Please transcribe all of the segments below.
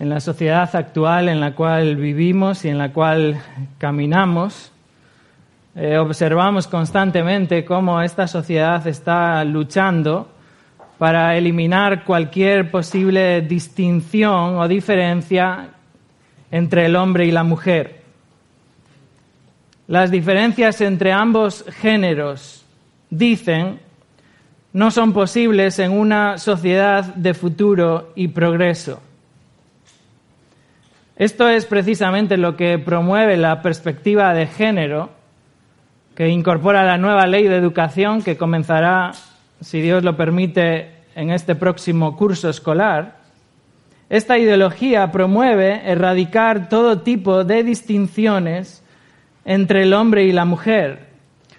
En la sociedad actual en la cual vivimos y en la cual caminamos, eh, observamos constantemente cómo esta sociedad está luchando para eliminar cualquier posible distinción o diferencia entre el hombre y la mujer. Las diferencias entre ambos géneros, dicen, no son posibles en una sociedad de futuro y progreso. Esto es precisamente lo que promueve la perspectiva de género que incorpora la nueva ley de educación que comenzará, si Dios lo permite, en este próximo curso escolar. Esta ideología promueve erradicar todo tipo de distinciones entre el hombre y la mujer,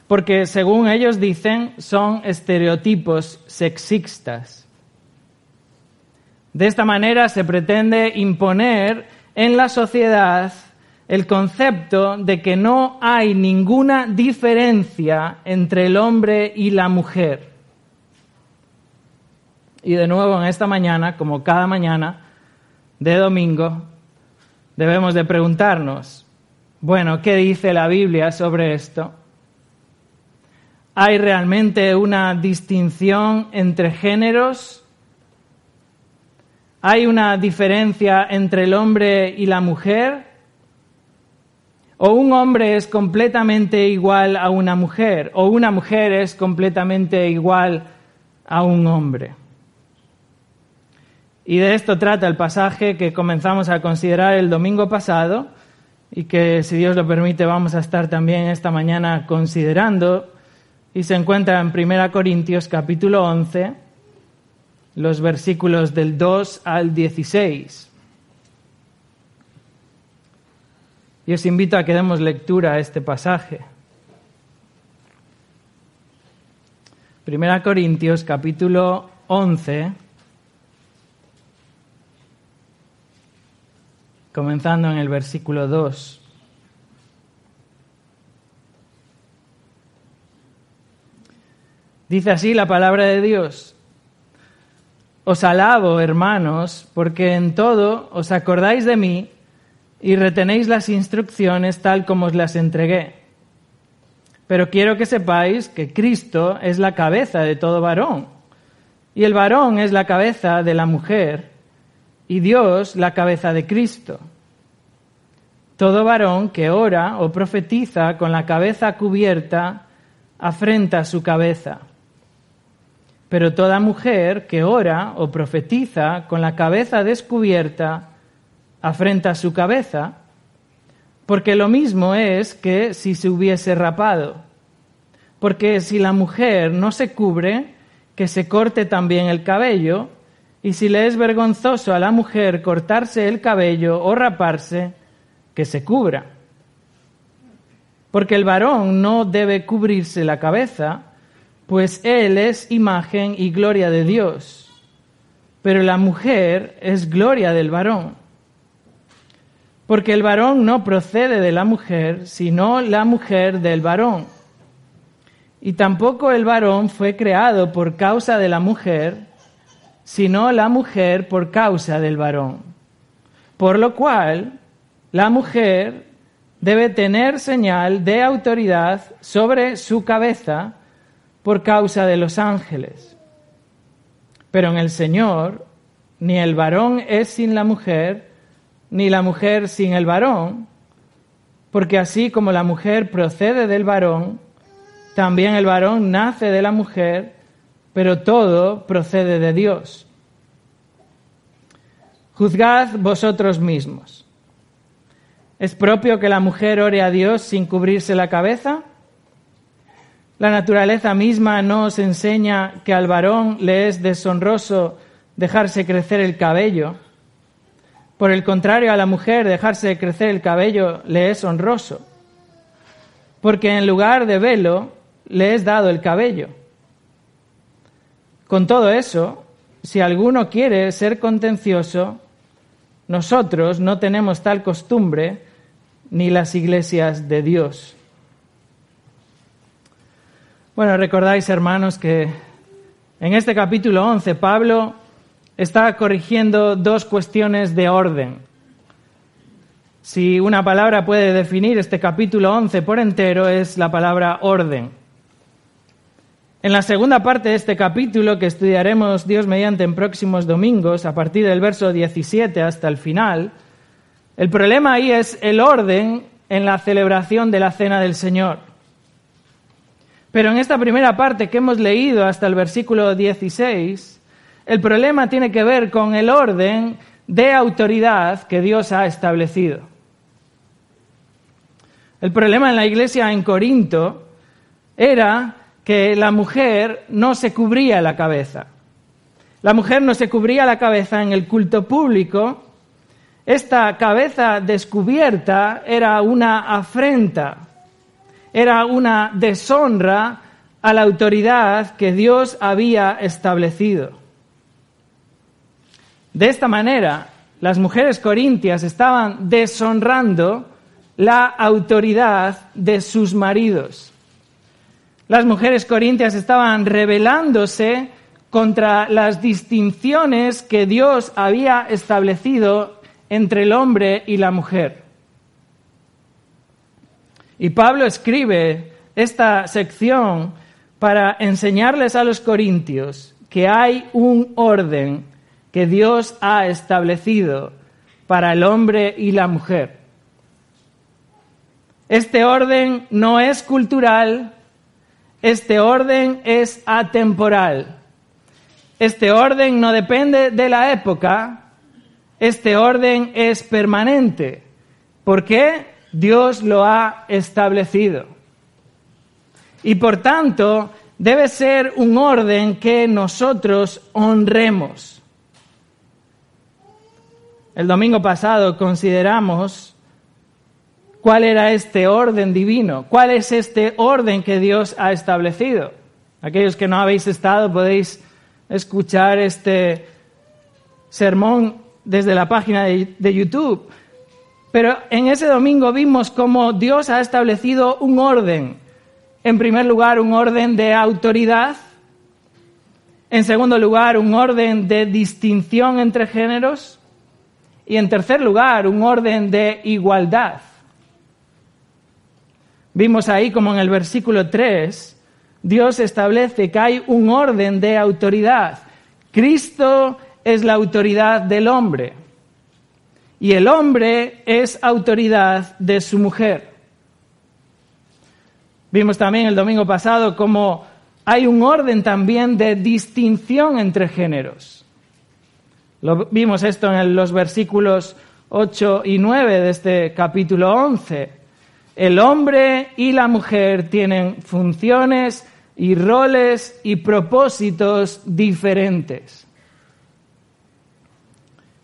porque según ellos dicen son estereotipos sexistas. De esta manera se pretende imponer en la sociedad el concepto de que no hay ninguna diferencia entre el hombre y la mujer. Y de nuevo en esta mañana, como cada mañana de domingo, debemos de preguntarnos, bueno, ¿qué dice la Biblia sobre esto? ¿Hay realmente una distinción entre géneros? ¿Hay una diferencia entre el hombre y la mujer? ¿O un hombre es completamente igual a una mujer? ¿O una mujer es completamente igual a un hombre? Y de esto trata el pasaje que comenzamos a considerar el domingo pasado y que, si Dios lo permite, vamos a estar también esta mañana considerando. Y se encuentra en 1 Corintios capítulo 11 los versículos del 2 al 16. Y os invito a que demos lectura a este pasaje. Primera Corintios capítulo 11, comenzando en el versículo 2. Dice así la palabra de Dios. Os alabo, hermanos, porque en todo os acordáis de mí y retenéis las instrucciones tal como os las entregué. Pero quiero que sepáis que Cristo es la cabeza de todo varón, y el varón es la cabeza de la mujer, y Dios la cabeza de Cristo. Todo varón que ora o profetiza con la cabeza cubierta afrenta su cabeza pero toda mujer que ora o profetiza con la cabeza descubierta afrenta su cabeza, porque lo mismo es que si se hubiese rapado. Porque si la mujer no se cubre, que se corte también el cabello, y si le es vergonzoso a la mujer cortarse el cabello o raparse, que se cubra. Porque el varón no debe cubrirse la cabeza, pues Él es imagen y gloria de Dios, pero la mujer es gloria del varón. Porque el varón no procede de la mujer, sino la mujer del varón. Y tampoco el varón fue creado por causa de la mujer, sino la mujer por causa del varón. Por lo cual, la mujer debe tener señal de autoridad sobre su cabeza, por causa de los ángeles. Pero en el Señor, ni el varón es sin la mujer, ni la mujer sin el varón, porque así como la mujer procede del varón, también el varón nace de la mujer, pero todo procede de Dios. Juzgad vosotros mismos. ¿Es propio que la mujer ore a Dios sin cubrirse la cabeza? La naturaleza misma nos enseña que al varón le es deshonroso dejarse crecer el cabello. Por el contrario, a la mujer dejarse crecer el cabello le es honroso, porque en lugar de velo le es dado el cabello. Con todo eso, si alguno quiere ser contencioso, nosotros no tenemos tal costumbre ni las iglesias de Dios. Bueno, recordáis, hermanos, que en este capítulo 11 Pablo está corrigiendo dos cuestiones de orden. Si una palabra puede definir este capítulo 11 por entero es la palabra orden. En la segunda parte de este capítulo, que estudiaremos Dios mediante en próximos domingos, a partir del verso 17 hasta el final, el problema ahí es el orden en la celebración de la Cena del Señor. Pero en esta primera parte que hemos leído hasta el versículo 16, el problema tiene que ver con el orden de autoridad que Dios ha establecido. El problema en la iglesia en Corinto era que la mujer no se cubría la cabeza. La mujer no se cubría la cabeza en el culto público. Esta cabeza descubierta era una afrenta, era una deshonra a la autoridad que Dios había establecido. De esta manera, las mujeres corintias estaban deshonrando la autoridad de sus maridos. Las mujeres corintias estaban rebelándose contra las distinciones que Dios había establecido entre el hombre y la mujer. Y Pablo escribe esta sección para enseñarles a los corintios que hay un orden que Dios ha establecido para el hombre y la mujer. Este orden no es cultural, este orden es atemporal. Este orden no depende de la época, este orden es permanente. ¿Por qué? Dios lo ha establecido. Y por tanto, debe ser un orden que nosotros honremos. El domingo pasado consideramos cuál era este orden divino, cuál es este orden que Dios ha establecido. Aquellos que no habéis estado podéis escuchar este sermón desde la página de, YouTube. Pero en ese domingo vimos cómo Dios ha establecido un orden. En primer lugar, un orden de autoridad. En segundo lugar, un orden de distinción entre géneros. Y en tercer lugar, un orden de igualdad. Vimos ahí como en el versículo 3, Dios establece que hay un orden de autoridad. Cristo es la autoridad del hombre y el hombre es autoridad de su mujer. Vimos también el domingo pasado cómo hay un orden también de distinción entre géneros. Vimos esto en los versículos 8 y 9 de este capítulo 11. El hombre y la mujer tienen funciones y roles y propósitos diferentes.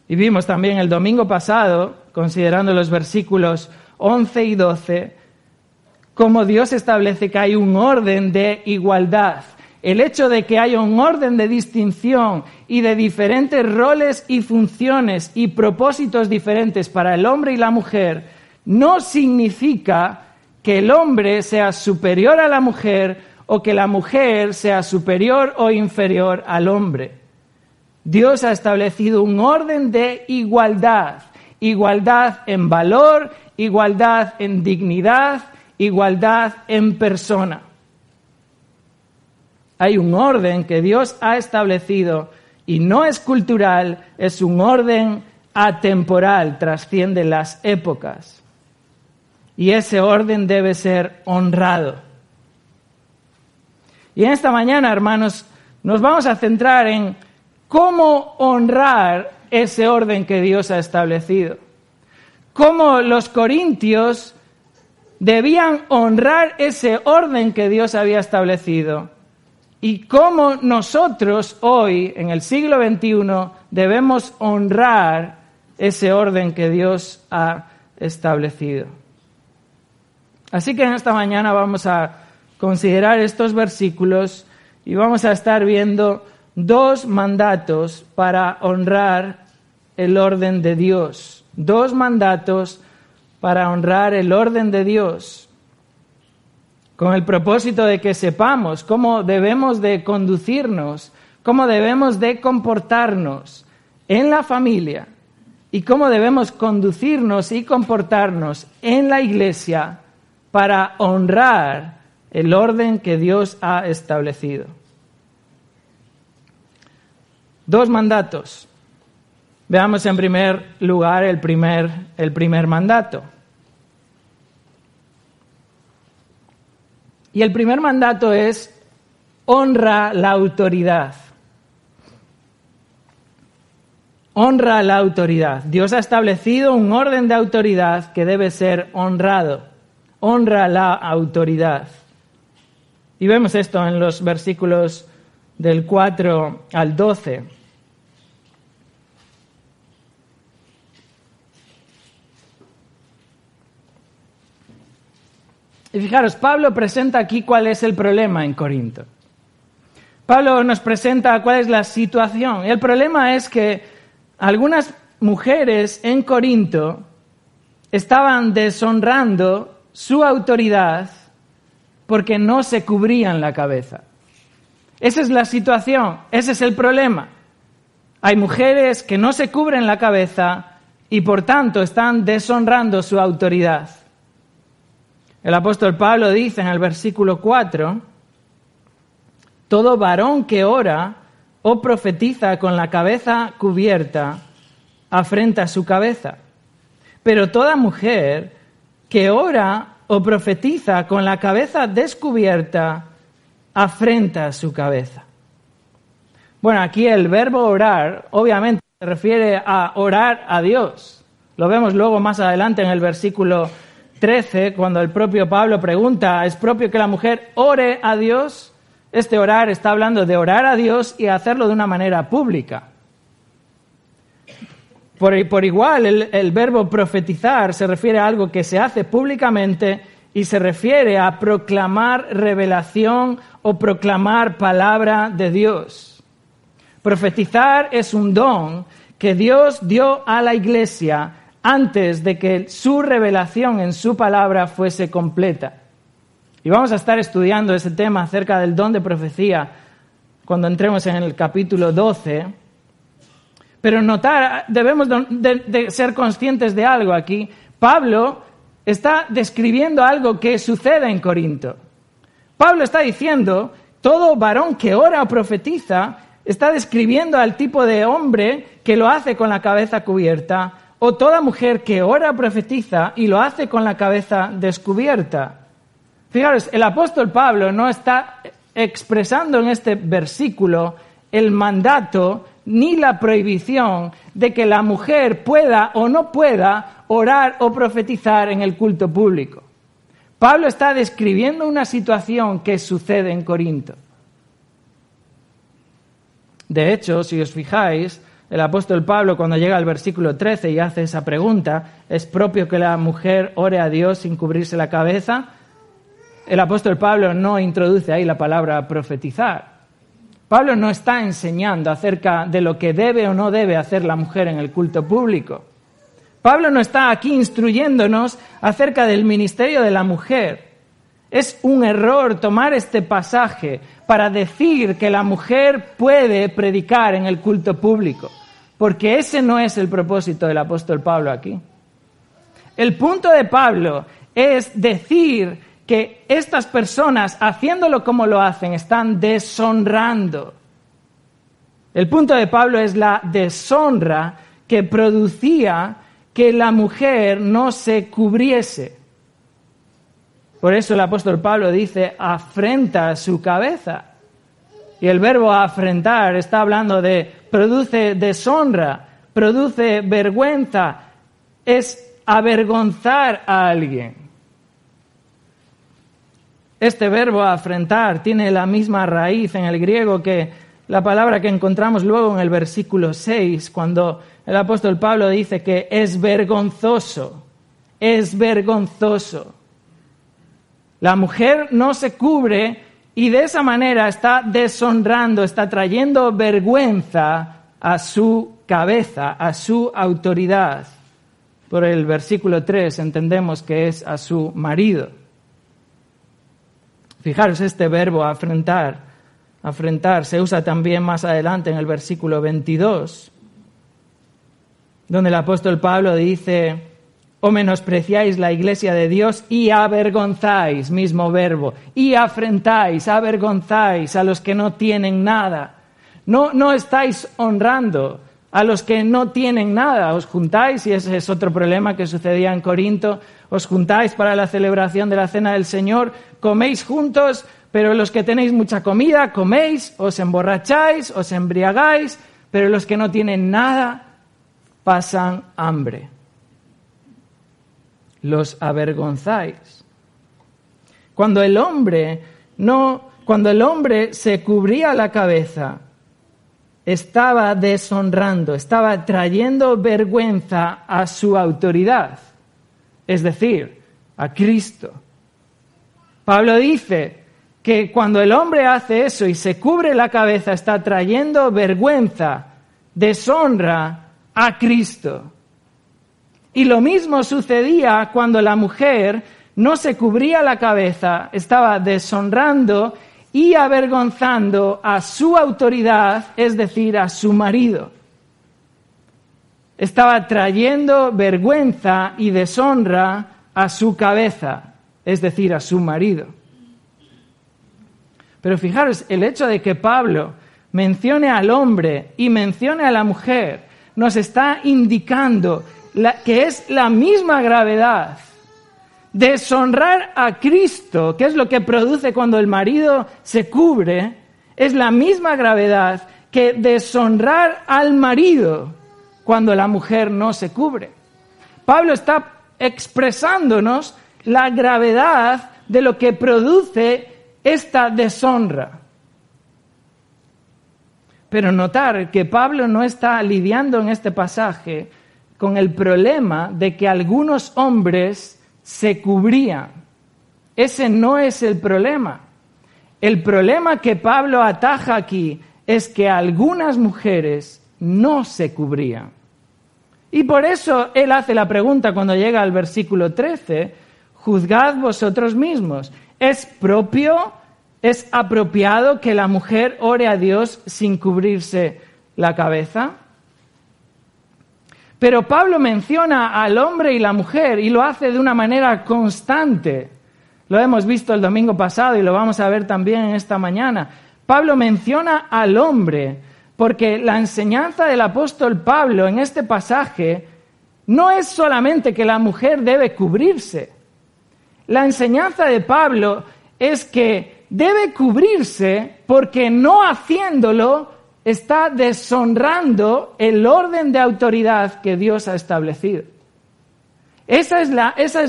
Y vimos también el domingo pasado, considerando los versículos 11 y 12, cómo Dios establece que hay un orden de igualdad el hecho de que haya un orden de distinción y de diferentes roles y funciones y propósitos diferentes para el hombre y la mujer no significa que el hombre sea superior a la mujer o que la mujer sea superior o inferior al hombre. Dios ha establecido un orden de igualdad, igualdad en valor, igualdad en dignidad, igualdad en persona. Hay un orden que Dios ha establecido y no es cultural, es un orden atemporal, trasciende las épocas. Y ese orden debe ser honrado. Y en esta mañana, hermanos, nos vamos a centrar en cómo honrar ese orden que Dios ha establecido. Cómo los corintios debían honrar ese orden que Dios había establecido y cómo nosotros hoy, en el siglo XXI, debemos honrar ese orden que Dios ha establecido. Así que en esta mañana vamos a considerar estos versículos y vamos a estar viendo dos mandatos para honrar el orden de Dios. Dos mandatos para honrar el orden de Dios con el propósito de que sepamos cómo debemos de conducirnos, cómo debemos de comportarnos en la familia y cómo debemos conducirnos y comportarnos en la iglesia para honrar el orden que Dios ha establecido. Dos mandatos. Veamos en primer lugar el primer, el primer mandato. Y el primer mandato es honra la autoridad. Honra la autoridad. Dios ha establecido un orden de autoridad que debe ser honrado. Honra la autoridad. Y vemos esto en los versículos del 4 al 12. Y fijaros, Pablo presenta aquí cuál es el problema en Corinto. Pablo nos presenta cuál es la situación. El problema es que algunas mujeres en Corinto estaban deshonrando su autoridad porque no se cubrían la cabeza. Esa es la situación, ese es el problema. Hay mujeres que no se cubren la cabeza y por tanto están deshonrando su autoridad. El apóstol Pablo dice en el versículo 4, todo varón que ora o profetiza con la cabeza cubierta, afrenta su cabeza. Pero toda mujer que ora o profetiza con la cabeza descubierta, afrenta su cabeza. Bueno, aquí el verbo orar obviamente se refiere a orar a Dios. Lo vemos luego más adelante en el versículo 13, cuando el propio Pablo pregunta, ¿es propio que la mujer ore a Dios? Este orar está hablando de orar a Dios y hacerlo de una manera pública. Por, igual, el, el verbo profetizar se refiere a algo que se hace públicamente y se refiere a proclamar revelación o proclamar palabra de Dios. Profetizar es un don que Dios dio a la iglesia antes de que su revelación en su palabra fuese completa. Y vamos a estar estudiando ese tema acerca del don de profecía cuando entremos en el capítulo 12. Pero notar, debemos de, ser conscientes de algo aquí. Pablo está describiendo algo que sucede en Corinto. Pablo está diciendo, todo varón que ora o profetiza está describiendo al tipo de hombre que lo hace con la cabeza cubierta o toda mujer que ora profetiza y lo hace con la cabeza descubierta. Fijaros, el apóstol Pablo no está expresando en este versículo el mandato ni la prohibición de que la mujer pueda o no pueda orar o profetizar en el culto público. Pablo está describiendo una situación que sucede en Corinto. De hecho, si os fijáis, el apóstol Pablo cuando llega al versículo 13 y hace esa pregunta, ¿es propio que la mujer ore a Dios sin cubrirse la cabeza? El apóstol Pablo no introduce ahí la palabra profetizar. Pablo no está enseñando acerca de lo que debe o no debe hacer la mujer en el culto público. Pablo no está aquí instruyéndonos acerca del ministerio de la mujer. Es un error tomar este pasaje para decir que la mujer puede predicar en el culto público, porque ese no es el propósito del apóstol Pablo aquí. El punto de Pablo es decir que estas personas, haciéndolo como lo hacen, están deshonrando. El punto de Pablo es la deshonra que producía que la mujer no se cubriese. Por eso el apóstol Pablo dice, afrenta su cabeza. Y el verbo afrentar está hablando de produce deshonra, produce vergüenza, es avergonzar a alguien. Este verbo afrentar tiene la misma raíz en el griego que la palabra que encontramos luego en el versículo 6, cuando el apóstol Pablo dice que es vergonzoso, es vergonzoso. La mujer no se cubre y de esa manera está deshonrando, está trayendo vergüenza a su cabeza, a su autoridad. Por el versículo 3 entendemos que es a su marido. Fijaros este verbo afrentar. Afrentar se usa también más adelante en el versículo 22, donde el apóstol Pablo dice, o menospreciáis la iglesia de Dios y avergonzáis, mismo verbo, y afrentáis, avergonzáis a los que no tienen nada. No, no estáis honrando a los que no tienen nada. Os juntáis, y ese es otro problema que sucedía en Corinto, os juntáis para la celebración de la Cena del Señor, coméis juntos, pero los que tenéis mucha comida, coméis, os emborracháis, os embriagáis, pero los que no tienen nada, pasan hambre. Los avergonzáis. Cuando el hombre no, cuando el hombre se cubría la cabeza, estaba deshonrando, estaba trayendo vergüenza a su autoridad, es decir, a Cristo. Pablo dice que cuando el hombre hace eso y se cubre la cabeza, está trayendo vergüenza, deshonra a Cristo. Y lo mismo sucedía cuando la mujer no se cubría la cabeza, estaba deshonrando y avergonzando a su autoridad, es decir, a su marido. Estaba trayendo vergüenza y deshonra a su cabeza, es decir, a su marido. Pero fijaros, el hecho de que Pablo mencione al hombre y mencione a la mujer nos está indicando que es la misma gravedad Deshonrar a Cristo, que es lo que produce cuando el marido se cubre, es la misma gravedad que deshonrar al marido cuando la mujer no se cubre. Pablo está expresándonos la gravedad de lo que produce esta deshonra. Pero notar que Pablo no está lidiando en este pasaje con el problema de que algunos hombres se cubrían. Ese no es el problema. El problema que Pablo ataja aquí es que algunas mujeres no se cubrían. Y por eso él hace la pregunta cuando llega al versículo 13, juzgad vosotros mismos. ¿Es propio, es apropiado que la mujer ore a Dios sin cubrirse la cabeza? Pero Pablo menciona al hombre y la mujer y lo hace de una manera constante. Lo hemos visto el domingo pasado y lo vamos a ver también esta mañana. Pablo menciona al hombre porque la enseñanza del apóstol Pablo en este pasaje no es solamente que la mujer debe cubrirse. La enseñanza de Pablo es que debe cubrirse porque no haciéndolo está deshonrando el orden de autoridad que Dios ha establecido. Esa es,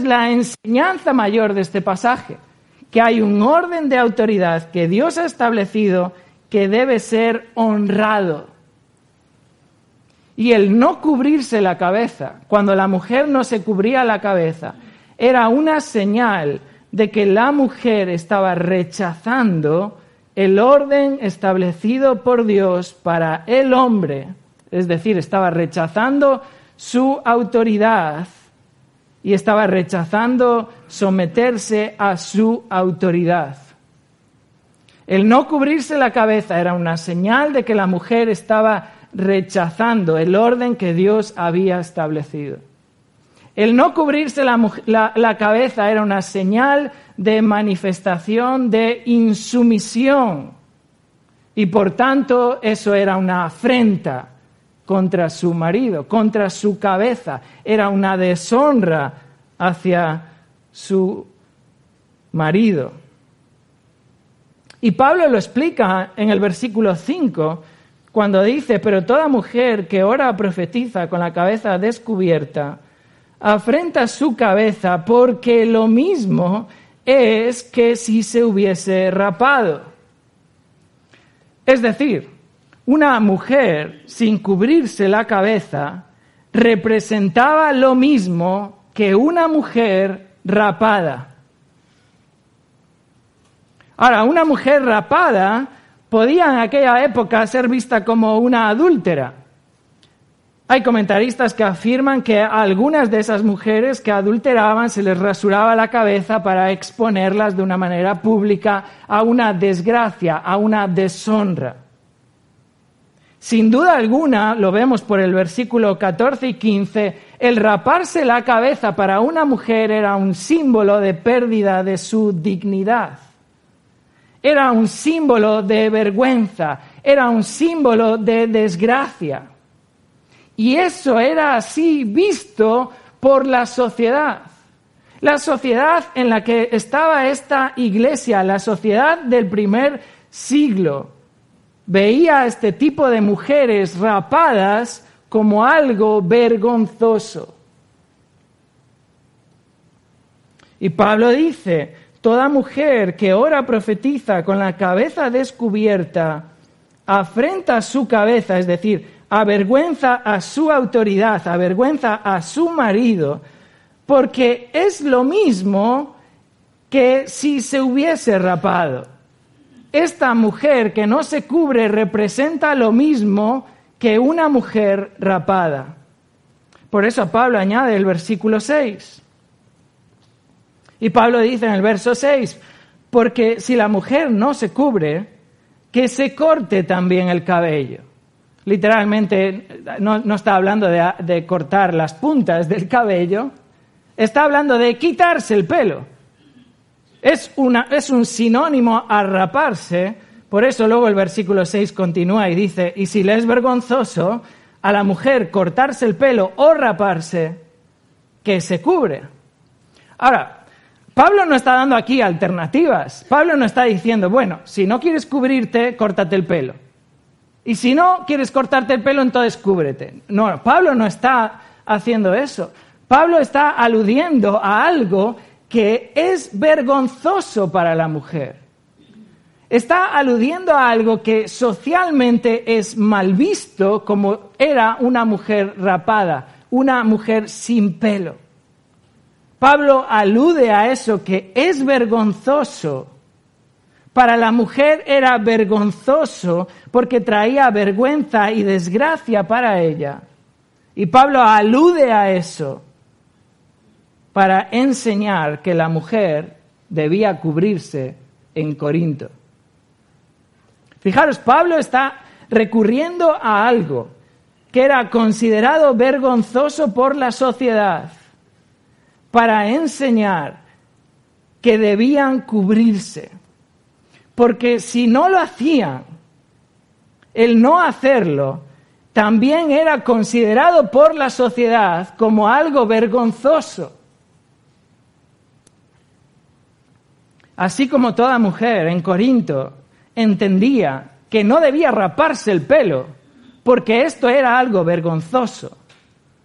la, enseñanza mayor de este pasaje, que hay un orden de autoridad que Dios ha establecido que debe ser honrado. Y el no cubrirse la cabeza, cuando la mujer no se cubría la cabeza, era una señal de que la mujer estaba rechazando el orden establecido por Dios para el hombre, es decir, estaba rechazando su autoridad y estaba rechazando someterse a su autoridad. El no cubrirse la cabeza era una señal de que la mujer estaba rechazando el orden que Dios había establecido. El no cubrirse la, cabeza era una señal de manifestación de insumisión y por tanto eso era una afrenta contra su marido, contra su cabeza, era una deshonra hacia su marido. Y Pablo lo explica en el versículo 5 cuando dice, pero toda mujer que ora profetiza con la cabeza descubierta, afrenta su cabeza porque lo mismo es que si se hubiese rapado. Es decir, una mujer sin cubrirse la cabeza representaba lo mismo que una mujer rapada. Ahora, una mujer rapada podía en aquella época ser vista como una adúltera. Hay comentaristas que afirman que a algunas de esas mujeres que adulteraban se les rasuraba la cabeza para exponerlas de una manera pública a una desgracia, a una deshonra. Sin duda alguna, lo vemos por el versículo 14 y 15, el raparse la cabeza para una mujer era un símbolo de pérdida de su dignidad. Era un símbolo de vergüenza, era un símbolo de desgracia. Y eso era así visto por la sociedad. La sociedad en la que estaba esta iglesia, la sociedad del primer siglo, veía a este tipo de mujeres rapadas como algo vergonzoso. Y Pablo dice, toda mujer que ora profetiza con la cabeza descubierta, afrenta su cabeza, es decir, avergüenza a su autoridad, avergüenza a su marido, porque es lo mismo que si se hubiese rapado. Esta mujer que no se cubre representa lo mismo que una mujer rapada. Por eso Pablo añade el versículo 6. Y Pablo dice en el verso 6, porque si la mujer no se cubre, que se corte también el cabello literalmente no, está hablando de, cortar las puntas del cabello, está hablando de quitarse el pelo. Es, es un sinónimo a raparse, por eso luego el versículo 6 continúa y dice, y si le es vergonzoso a la mujer cortarse el pelo o raparse, que se cubre. Ahora, Pablo no está dando aquí alternativas. Pablo no está diciendo, bueno, si no quieres cubrirte, córtate el pelo. Y si no quieres cortarte el pelo, entonces cúbrete. No, Pablo no está haciendo eso. Pablo está aludiendo a algo que es vergonzoso para la mujer. Está aludiendo a algo que socialmente es mal visto como era una mujer rapada, una mujer sin pelo. Pablo alude a eso que es vergonzoso para la mujer era vergonzoso porque traía vergüenza y desgracia para ella. Y Pablo alude a eso para enseñar que la mujer debía cubrirse en Corinto. Fijaros, Pablo está recurriendo a algo que era considerado vergonzoso por la sociedad para enseñar que debían cubrirse. Porque si no lo hacían, el no hacerlo también era considerado por la sociedad como algo vergonzoso. Así como toda mujer en Corinto entendía que no debía raparse el pelo, porque esto era algo vergonzoso.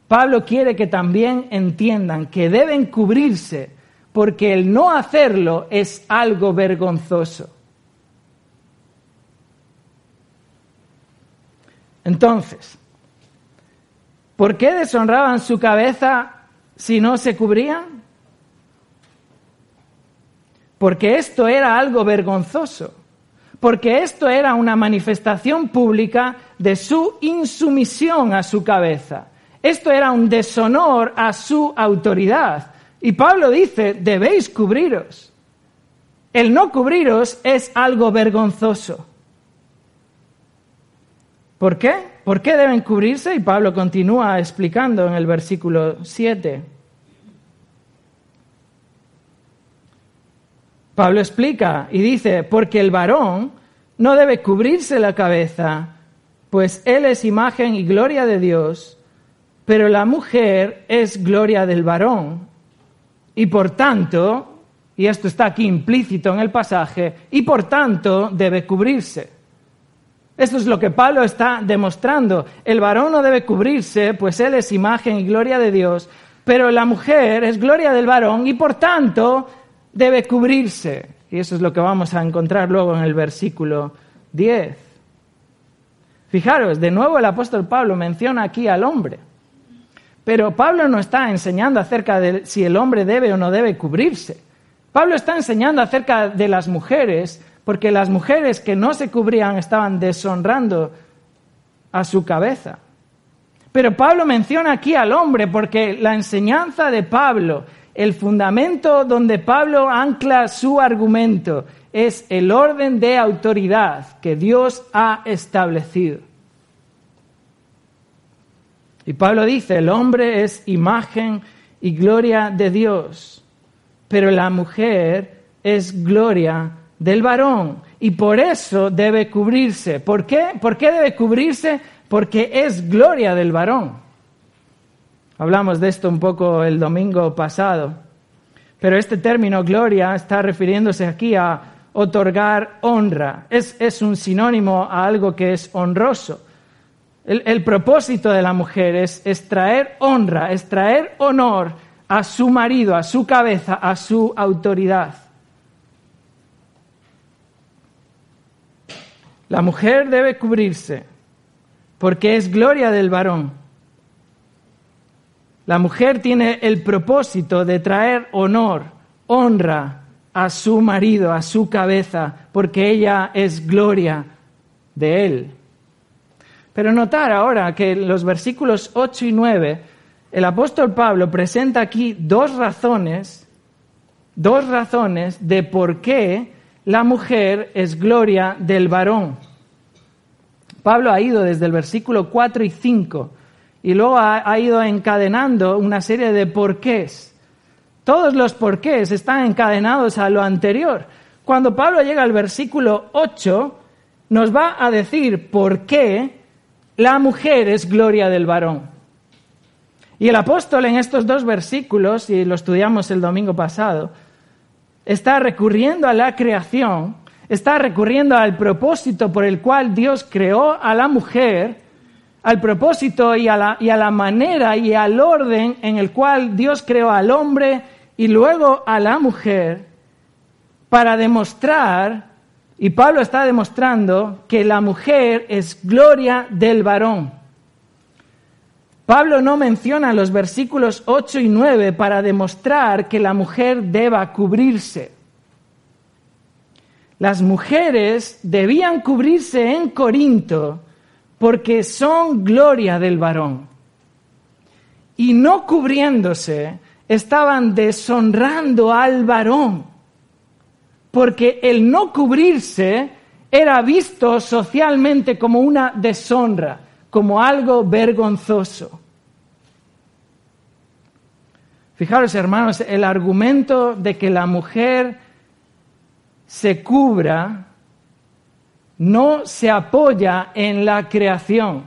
Pablo quiere que también entiendan que deben cubrirse, porque el no hacerlo es algo vergonzoso. Entonces, ¿por qué deshonraban su cabeza si no se cubrían? Porque esto era algo vergonzoso, porque esto era una manifestación pública de su insumisión a su cabeza. Esto era un deshonor a su autoridad. Y Pablo dice, debéis cubriros. El no cubriros es algo vergonzoso. ¿Por qué? ¿Por qué deben cubrirse? Y Pablo continúa explicando en el versículo 7. Pablo explica y dice, porque el varón no debe cubrirse la cabeza, pues él es imagen y gloria de Dios, pero la mujer es gloria del varón. Y por tanto, y esto está aquí implícito en el pasaje, y por tanto debe cubrirse. Esto es lo que Pablo está demostrando. El varón no debe cubrirse, pues él es imagen y gloria de Dios, pero la mujer es gloria del varón y por tanto debe cubrirse. Y eso es lo que vamos a encontrar luego en el versículo 10. Fijaros, de nuevo el apóstol Pablo menciona aquí al hombre. Pero Pablo no está enseñando acerca de si el hombre debe o no debe cubrirse. Pablo está enseñando acerca de las mujeres, porque las mujeres que no se cubrían estaban deshonrando a su cabeza. Pero Pablo menciona aquí al hombre porque la enseñanza de Pablo, el fundamento donde Pablo ancla su argumento, es el orden de autoridad que Dios ha establecido. Y Pablo dice, el hombre es imagen y gloria de Dios, pero la mujer es gloria del varón y por eso debe cubrirse. ¿Por qué? ¿Por qué debe cubrirse? Porque es gloria del varón. Hablamos de esto un poco el domingo pasado, pero este término gloria está refiriéndose aquí a otorgar honra. Es, es un sinónimo a algo que es honroso. El, propósito de la mujer es, es traer honra, es traer honor a su marido, a su cabeza, a su autoridad. La mujer debe cubrirse porque es gloria del varón. La mujer tiene el propósito de traer honor, honra a su marido, a su cabeza, porque ella es gloria de él. Pero notar ahora que en los versículos 8 y 9, el apóstol Pablo presenta aquí dos razones, dos razones de por qué la mujer es gloria del varón. Pablo ha ido desde el versículo 4 y 5 y luego ha, ido encadenando una serie de porqués. Todos los porqués están encadenados a lo anterior. Cuando Pablo llega al versículo 8, nos va a decir por qué la mujer es gloria del varón. Y el apóstol en estos dos versículos, y lo estudiamos el domingo pasado, está recurriendo a la creación, está recurriendo al propósito por el cual Dios creó a la mujer, al propósito y a la, y a la manera y al orden en el cual Dios creó al hombre y luego a la mujer, para demostrar y Pablo está demostrando que la mujer es gloria del varón. Pablo no menciona los versículos 8 y 9 para demostrar que la mujer deba cubrirse. Las mujeres debían cubrirse en Corinto porque son gloria del varón. Y no cubriéndose, estaban deshonrando al varón porque el no cubrirse era visto socialmente como una deshonra, como algo vergonzoso. Fijaros, hermanos, el argumento de que la mujer se cubra no se apoya en la creación.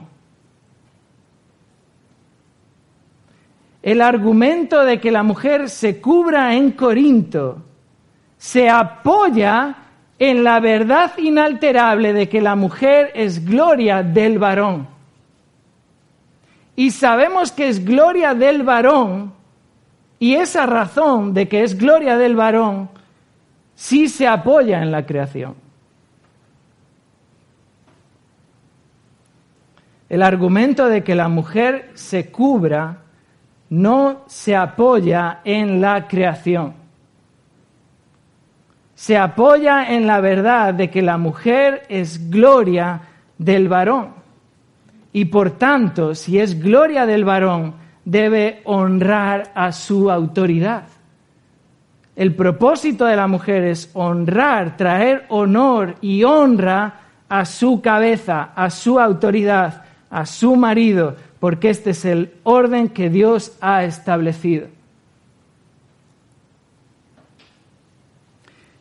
El argumento de que la mujer se cubra en Corinto se apoya en la verdad inalterable de que la mujer es gloria del varón. Y sabemos que es gloria del varón, y esa razón de que es gloria del varón sí se apoya en la creación. El argumento de que la mujer se cubra no se apoya en la creación se apoya en la verdad de que la mujer es gloria del varón. Y por tanto, si es gloria del varón, debe honrar a su autoridad. El propósito de la mujer es honrar, traer honor y honra a su cabeza, a su autoridad, a su marido, porque este es el orden que Dios ha establecido.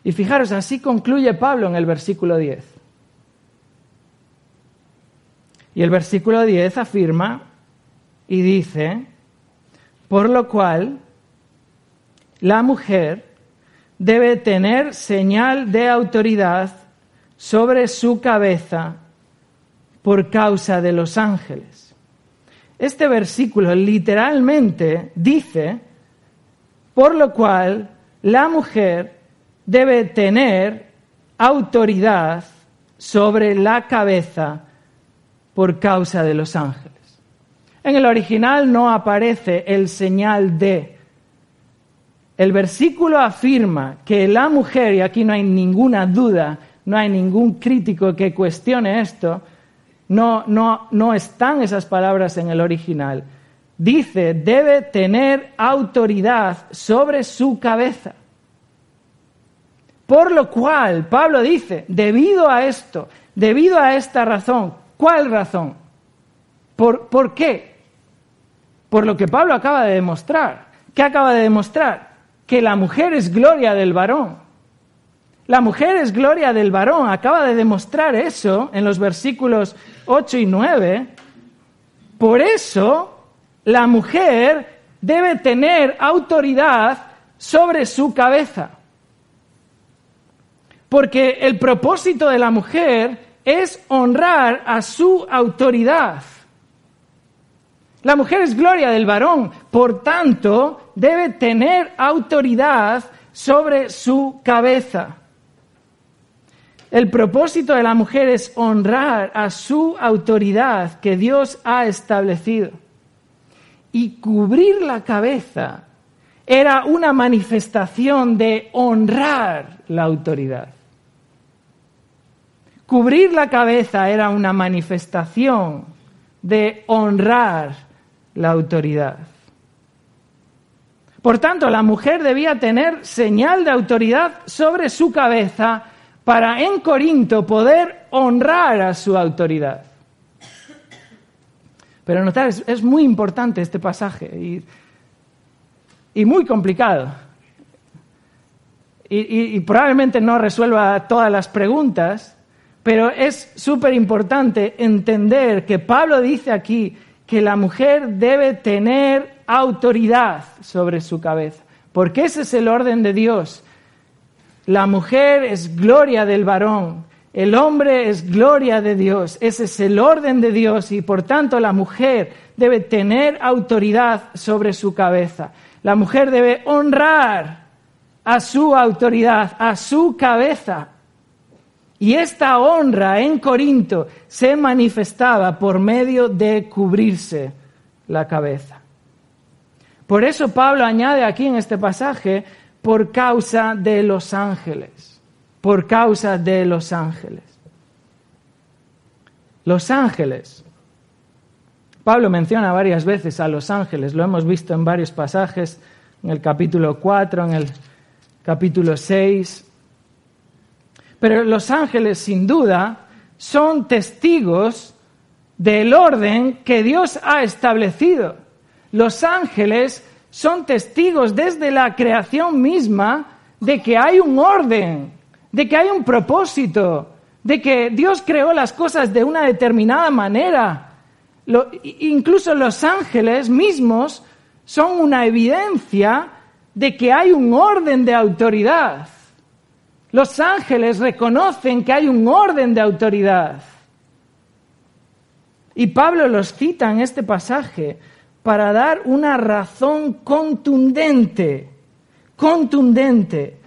Y fijaros, así concluye Pablo en el versículo 10. Y el versículo 10 afirma y dice, por lo cual la mujer debe tener señal de autoridad sobre su cabeza por causa de los ángeles. Este versículo literalmente dice, por lo cual la mujer debe tener autoridad sobre la cabeza por causa de los ángeles. En el original no aparece el señal de. El versículo afirma que la mujer, y aquí no hay ninguna duda, no hay ningún crítico que cuestione esto, no, no, no están esas palabras en el original. Dice, debe tener autoridad sobre su cabeza. Por lo cual, Pablo dice, debido a esto, debido a esta razón, ¿cuál razón? ¿Por, ¿Por qué? Por lo que Pablo acaba de demostrar. ¿Qué acaba de demostrar? Que la mujer es gloria del varón. La mujer es gloria del varón. Acaba de demostrar eso en los versículos 8 y 9. Por eso, la mujer debe tener autoridad sobre su cabeza. Porque el propósito de la mujer es honrar a su autoridad. La mujer es gloria del varón, por tanto, debe tener autoridad sobre su cabeza. El propósito de la mujer es honrar a su autoridad que Dios ha establecido. Y cubrir la cabeza era una manifestación de honrar la autoridad. Cubrir la cabeza era una manifestación de honrar la autoridad. Por tanto, la mujer debía tener señal de autoridad sobre su cabeza para en Corinto poder honrar a su autoridad. Pero notar, es, muy importante este pasaje y, muy complicado. y probablemente no resuelva todas las preguntas, pero es súper importante entender que Pablo dice aquí que la mujer debe tener autoridad sobre su cabeza, porque ese es el orden de Dios. La mujer es gloria del varón, el hombre es gloria de Dios, ese es el orden de Dios y por tanto la mujer debe tener autoridad sobre su cabeza. La mujer debe honrar a su autoridad, a su cabeza. Y esta honra en Corinto se manifestaba por medio de cubrirse la cabeza. Por eso Pablo añade aquí en este pasaje, por causa de los ángeles, por causa de los ángeles. Los ángeles. Pablo menciona varias veces a los ángeles, lo hemos visto en varios pasajes, en el capítulo 4, en el capítulo 6, pero los ángeles, sin duda, son testigos del orden que Dios ha establecido. Los ángeles son testigos desde la creación misma de que hay un orden, de que hay un propósito, de que Dios creó las cosas de una determinada manera. incluso los ángeles mismos son una evidencia de que hay un orden de autoridad. Los ángeles reconocen que hay un orden de autoridad. Y Pablo los cita en este pasaje para dar una razón contundente, contundente,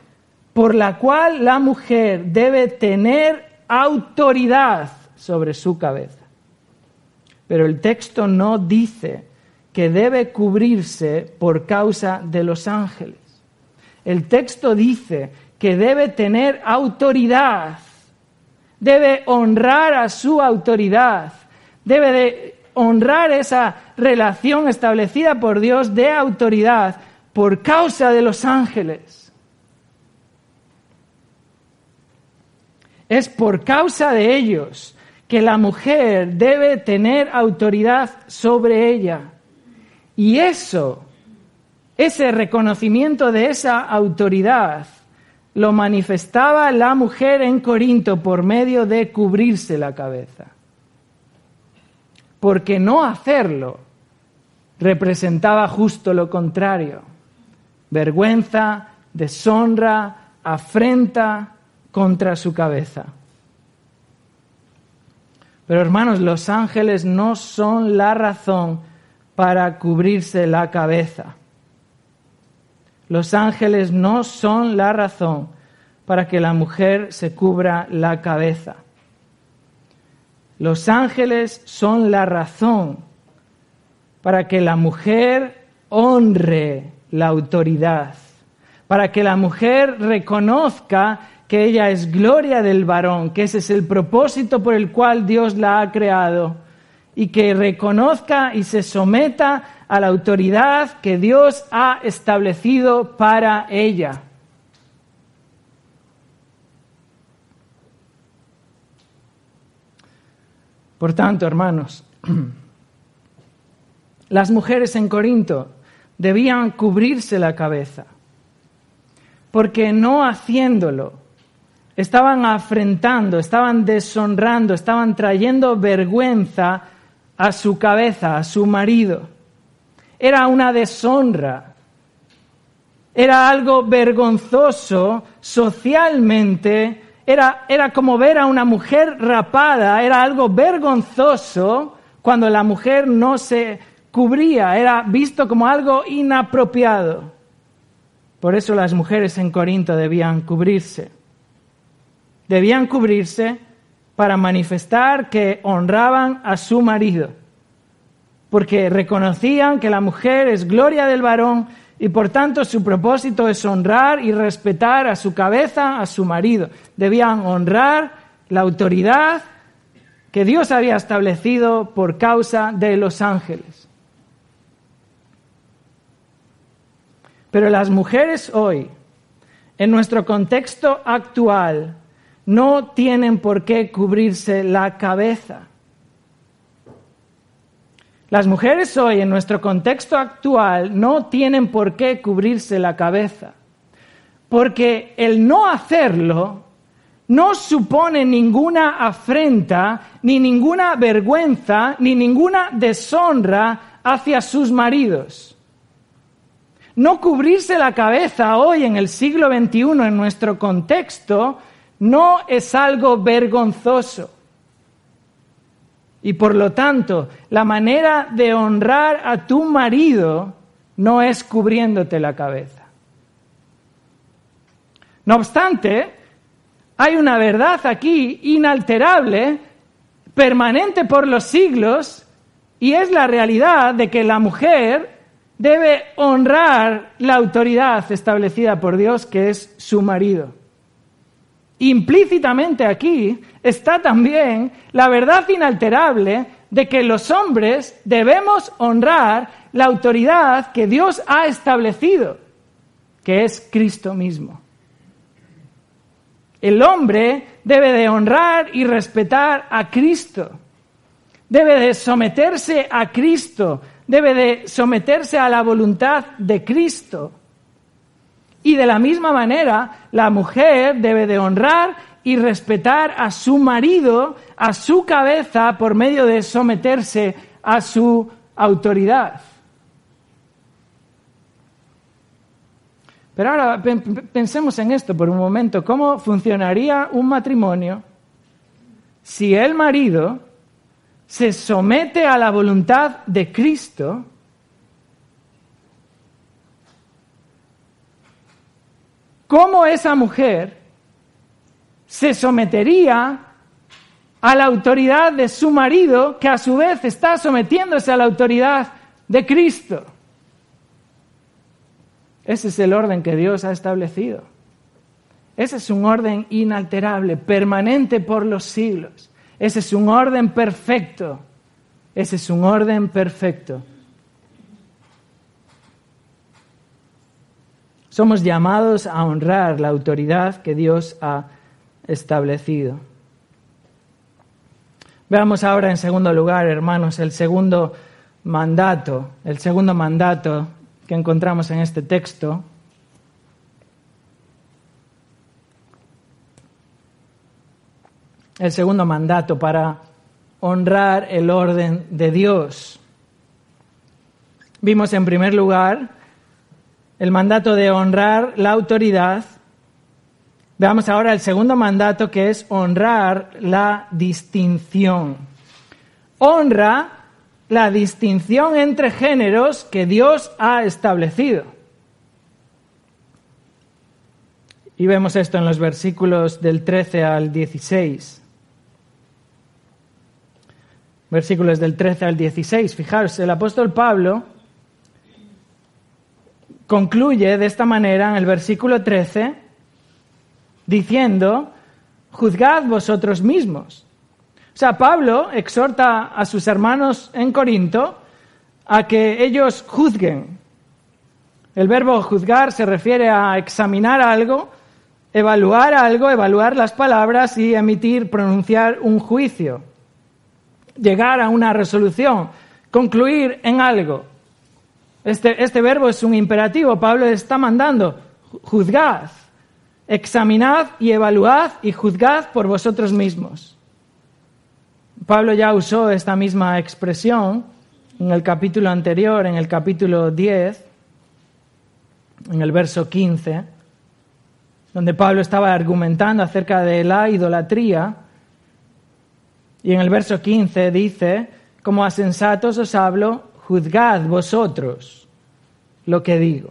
por la cual la mujer debe tener autoridad sobre su cabeza. Pero el texto no dice que debe cubrirse por causa de los ángeles. El texto dice que debe tener autoridad, debe honrar a su autoridad, debe de honrar esa relación establecida por Dios de autoridad por causa de los ángeles. Es por causa de ellos que la mujer debe tener autoridad sobre ella. Y eso, ese reconocimiento de esa autoridad, lo manifestaba la mujer en Corinto por medio de cubrirse la cabeza. Porque no hacerlo representaba justo lo contrario. Vergüenza, deshonra, afrenta contra su cabeza. Pero hermanos, los ángeles no son la razón para cubrirse la cabeza. Los ángeles no son la razón para que la mujer se cubra la cabeza. Los ángeles son la razón para que la mujer honre la autoridad, para que la mujer reconozca que ella es gloria del varón, que ese es el propósito por el cual Dios la ha creado, y que reconozca y se someta a la autoridad que Dios ha establecido para ella. Por tanto, hermanos, las mujeres en Corinto debían cubrirse la cabeza, porque no haciéndolo, estaban afrentando, estaban deshonrando, estaban trayendo vergüenza a su cabeza, a su marido. Era una deshonra, era algo vergonzoso socialmente era, era como ver a una mujer rapada, era algo vergonzoso cuando la mujer no se cubría, era visto como algo inapropiado. Por eso las mujeres en Corinto debían cubrirse. Debían cubrirse para manifestar que honraban a su marido, porque reconocían que la mujer es gloria del varón y por tanto su propósito es honrar y respetar a su cabeza, a su marido. Debían honrar la autoridad que Dios había establecido por causa de los ángeles. Pero las mujeres hoy, en nuestro contexto actual, no tienen por qué cubrirse la cabeza. Las mujeres hoy, en nuestro contexto actual, no tienen por qué cubrirse la cabeza, porque el no hacerlo no supone ninguna afrenta, ni ninguna vergüenza, ni ninguna deshonra hacia sus maridos. No cubrirse la cabeza hoy en el siglo XXI en nuestro contexto no es algo vergonzoso. Y por lo tanto, la manera de honrar a tu marido no es cubriéndote la cabeza. No obstante, hay una verdad aquí inalterable, permanente por los siglos, y es la realidad de que la mujer debe honrar la autoridad establecida por Dios, que es su marido. Implícitamente aquí está también la verdad inalterable de que los hombres debemos honrar la autoridad que Dios ha establecido, que es Cristo mismo. El hombre debe de honrar y respetar a Cristo, debe de someterse a Cristo, debe de someterse a la voluntad de Cristo. Y de la misma manera, la mujer debe de honrar y respetar a su marido, a su cabeza, por medio de someterse a su autoridad. Pero ahora pensemos en esto por un momento. ¿Cómo funcionaría un matrimonio si el marido se somete a la voluntad de Cristo cómo esa mujer se sometería a la autoridad de su marido, que a su vez está sometiéndose a la autoridad de Cristo. Ese es el orden que Dios ha establecido. Ese es un orden inalterable, permanente por los siglos. Ese es un orden perfecto. Ese es un orden perfecto. Somos llamados a honrar la autoridad que Dios ha establecido. Veamos ahora en segundo lugar, hermanos, el segundo mandato, el segundo mandato que encontramos en este texto. El segundo mandato para honrar el orden de Dios. Vimos en primer lugar el mandato de honrar la autoridad. Veamos ahora el segundo mandato que es honrar la distinción. Honra la distinción entre géneros que Dios ha establecido. Y vemos esto en los versículos del 13 al 16. versículos del 13 al 16. Fijaros, el apóstol Pablo concluye de esta manera en el versículo 13 diciendo, juzgad vosotros mismos. O sea, Pablo exhorta a sus hermanos en Corinto a que ellos juzguen. El verbo juzgar se refiere a examinar algo, evaluar algo, evaluar las palabras y emitir, pronunciar un juicio. Llegar a una resolución, concluir en algo. Este, este verbo es un imperativo. Pablo está mandando, juzgad, examinad y evaluad y juzgad por vosotros mismos. Pablo ya usó esta misma expresión en el capítulo anterior, en el capítulo 10, en el verso 15, donde Pablo estaba argumentando acerca de la idolatría. Y en el verso 15 dice, como a sensatos os hablo, juzgad vosotros lo que digo.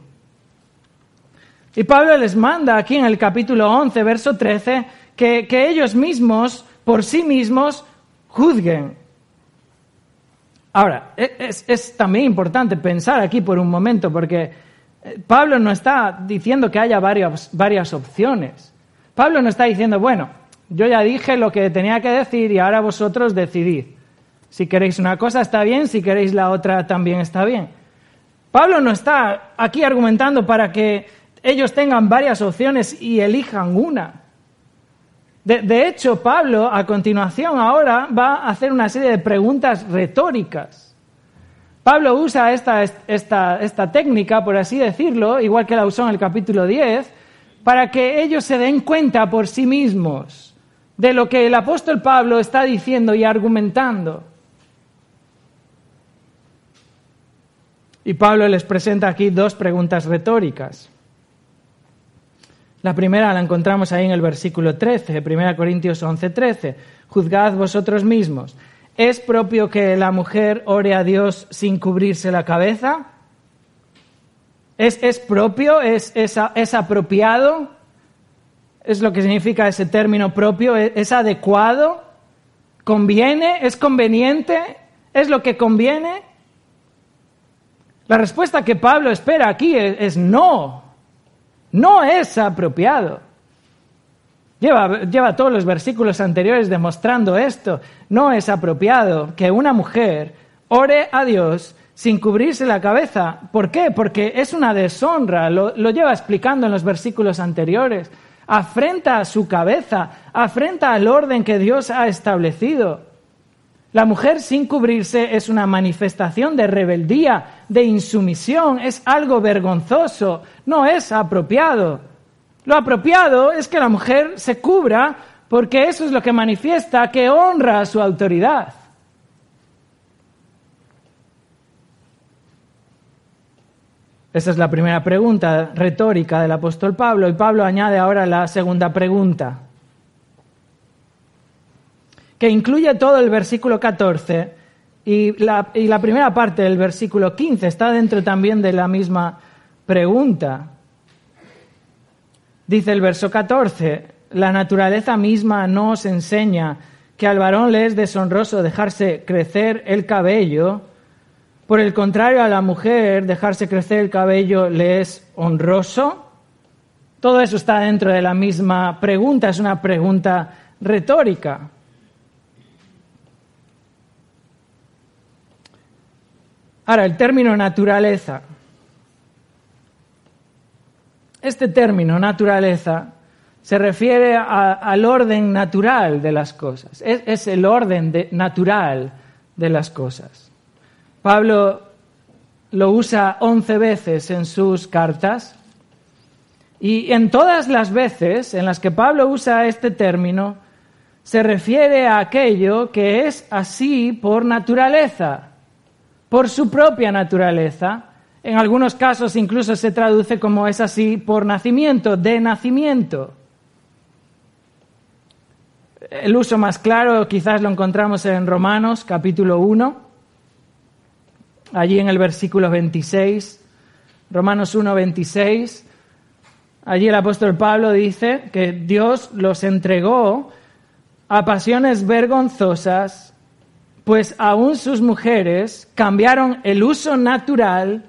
Y Pablo les manda aquí en el capítulo 11, verso 13, que, que ellos mismos, por sí mismos, juzguen. Ahora, e, es, es, también importante pensar aquí por un momento, porque eh, Pablo no está diciendo que haya varias, varias opciones. Pablo no está diciendo, bueno, yo ya dije lo que tenía que decir y ahora vosotros decidid. Si queréis una cosa está bien, si queréis la otra también está bien. Pablo no está aquí argumentando para que ellos tengan varias opciones y elijan una. De, hecho, Pablo a continuación ahora va a hacer una serie de preguntas retóricas. Pablo usa esta, esta, esta técnica, por así decirlo, igual que la usó en el capítulo 10, para que ellos se den cuenta por sí mismos de lo que el apóstol Pablo está diciendo y argumentando. Y Pablo les presenta aquí dos preguntas retóricas. La primera la encontramos ahí en el versículo 13, 1 Corintios 11, 13. Juzgad vosotros mismos. ¿Es propio que la mujer ore a Dios sin cubrirse la cabeza? ¿Es, es propio? ¿Es, ¿Es apropiado? ¿Es lo que significa ese término propio? ¿Es adecuado? ¿Conviene? ¿Es conveniente? ¿Es lo que conviene? La respuesta que Pablo espera aquí es, no. No es apropiado. Lleva, lleva, todos los versículos anteriores demostrando esto. No es apropiado que una mujer ore a Dios sin cubrirse la cabeza. ¿Por qué? Porque es una deshonra. Lo, lo lleva explicando en los versículos anteriores. Afrenta a su cabeza, afrenta al orden que Dios ha establecido. La mujer sin cubrirse es una manifestación de rebeldía, de insumisión, es algo vergonzoso, no es apropiado. Lo apropiado es que la mujer se cubra porque eso es lo que manifiesta que honra a su autoridad. Esa es la primera pregunta retórica del apóstol Pablo y Pablo añade ahora la segunda pregunta que incluye todo el versículo 14 y la, primera parte del versículo 15 está dentro también de la misma pregunta. Dice el verso 14, la naturaleza misma no os enseña que al varón le es deshonroso dejarse crecer el cabello, por el contrario a la mujer dejarse crecer el cabello le es honroso. Todo eso está dentro de la misma pregunta, es una pregunta retórica. Ahora, el término naturaleza. Este término naturaleza se refiere al orden natural de las cosas. Es, el orden natural de las cosas. Pablo lo usa once veces en sus cartas y en todas las veces en las que Pablo usa este término se refiere a aquello que es así por naturaleza por su propia naturaleza. En algunos casos incluso se traduce como es así por nacimiento, de nacimiento. El uso más claro quizás lo encontramos en Romanos capítulo 1, allí en el versículo 26, Romanos 1, 26. Allí el apóstol Pablo dice que Dios los entregó a pasiones vergonzosas pues aún sus mujeres cambiaron el uso natural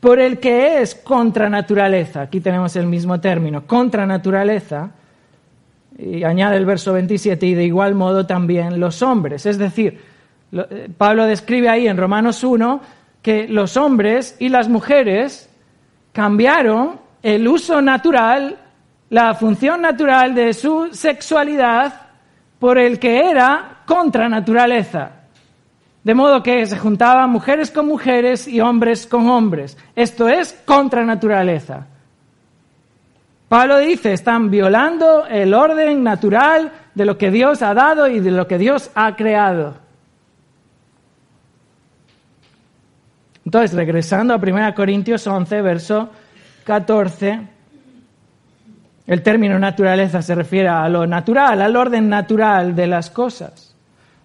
por el que es contra naturaleza. Aquí tenemos el mismo término, contra naturaleza. Y añade el verso 27, y de igual modo también los hombres. Es decir, eh, Pablo describe ahí en Romanos 1 que los hombres y las mujeres cambiaron el uso natural, la función natural de su sexualidad por el que era contra naturaleza. De modo que se juntaban mujeres con mujeres y hombres con hombres. Esto es contra naturaleza. Pablo dice, están violando el orden natural de lo que Dios ha dado y de lo que Dios ha creado. Entonces, regresando a 1 Corintios 11, verso 14, el término naturaleza se refiere a lo natural, al orden natural de las cosas.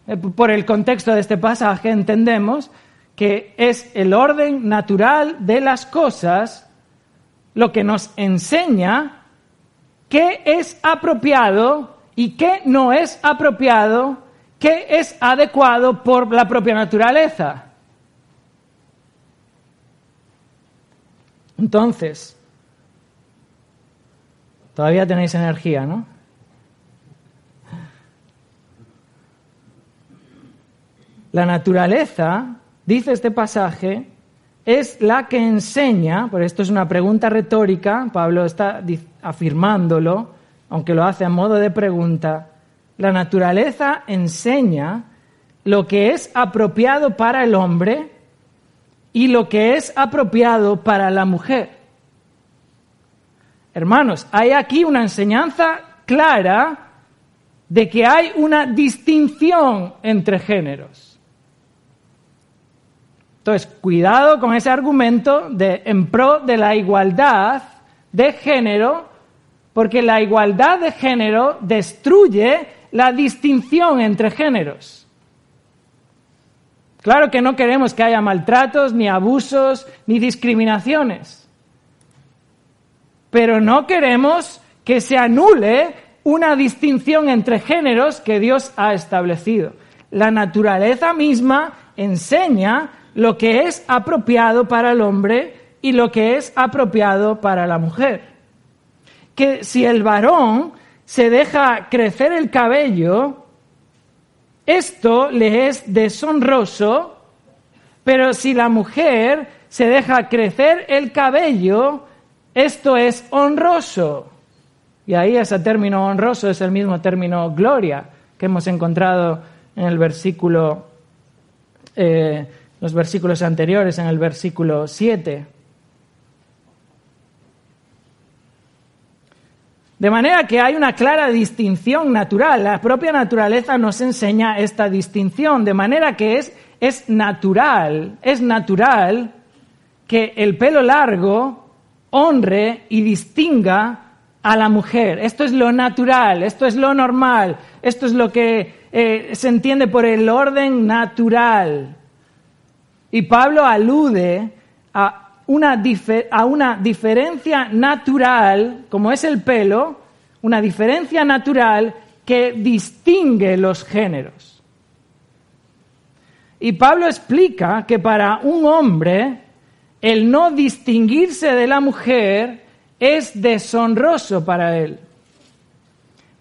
Eh, por el contexto de este pasaje entendemos que es el orden natural de las cosas lo que nos enseña qué es apropiado y qué no es apropiado, qué es adecuado por la propia naturaleza. Entonces, todavía tenéis energía, ¿no? La naturaleza, dice este pasaje, es la que enseña, por esto es una pregunta retórica, Pablo está afirmándolo, aunque lo hace a modo de pregunta, la naturaleza enseña lo que es apropiado para el hombre y lo que es apropiado para la mujer. Hermanos, hay aquí una enseñanza clara de que hay una distinción entre géneros. Entonces, cuidado con ese argumento en pro de la igualdad de género, porque la igualdad de género destruye la distinción entre géneros. Claro que no queremos que haya maltratos, ni abusos, ni discriminaciones. Pero no queremos que se anule una distinción entre géneros que Dios ha establecido. La naturaleza misma enseña lo que es apropiado para el hombre y lo que es apropiado para la mujer. Que si el varón se deja crecer el cabello, esto le es deshonroso, pero si la mujer se deja crecer el cabello, esto es honroso. Y ahí ese término honroso es el mismo término gloria que hemos encontrado en el versículo eh, los versículos anteriores, en el versículo 7. De manera que hay una clara distinción natural. La propia naturaleza nos enseña esta distinción. De manera que es, es natural, es natural que el pelo largo honre y distinga a la mujer. Esto es lo natural, esto es lo normal, esto es lo que eh, se entiende por el orden natural. Y Pablo alude a una, a una diferencia natural, como es el pelo, una diferencia natural que distingue los géneros. Y Pablo explica que para un hombre el no distinguirse de la mujer es deshonroso para él.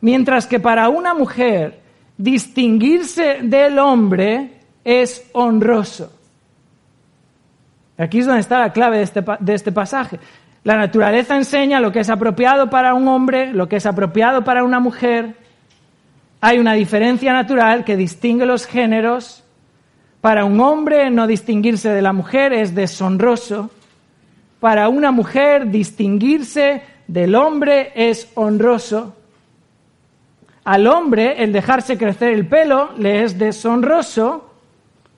Mientras que para una mujer distinguirse del hombre es honroso. Aquí es donde está la clave de este, de este pasaje. La naturaleza enseña lo que es apropiado para un hombre, lo que es apropiado para una mujer. Hay una diferencia natural que distingue los géneros. Para un hombre no distinguirse de la mujer es deshonroso. Para una mujer distinguirse del hombre es honroso. Al hombre el dejarse crecer el pelo le es deshonroso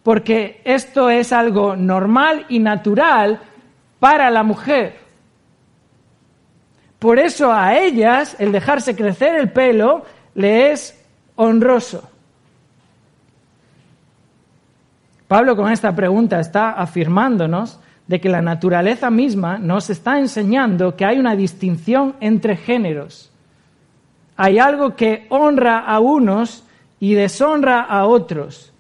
porque esto es algo normal y natural para la mujer. Por eso a ellas el dejarse crecer el pelo le es honroso. Pablo con esta pregunta está afirmándonos de que la naturaleza misma nos está enseñando que hay una distinción entre géneros. Hay algo que honra a unos y deshonra a otros.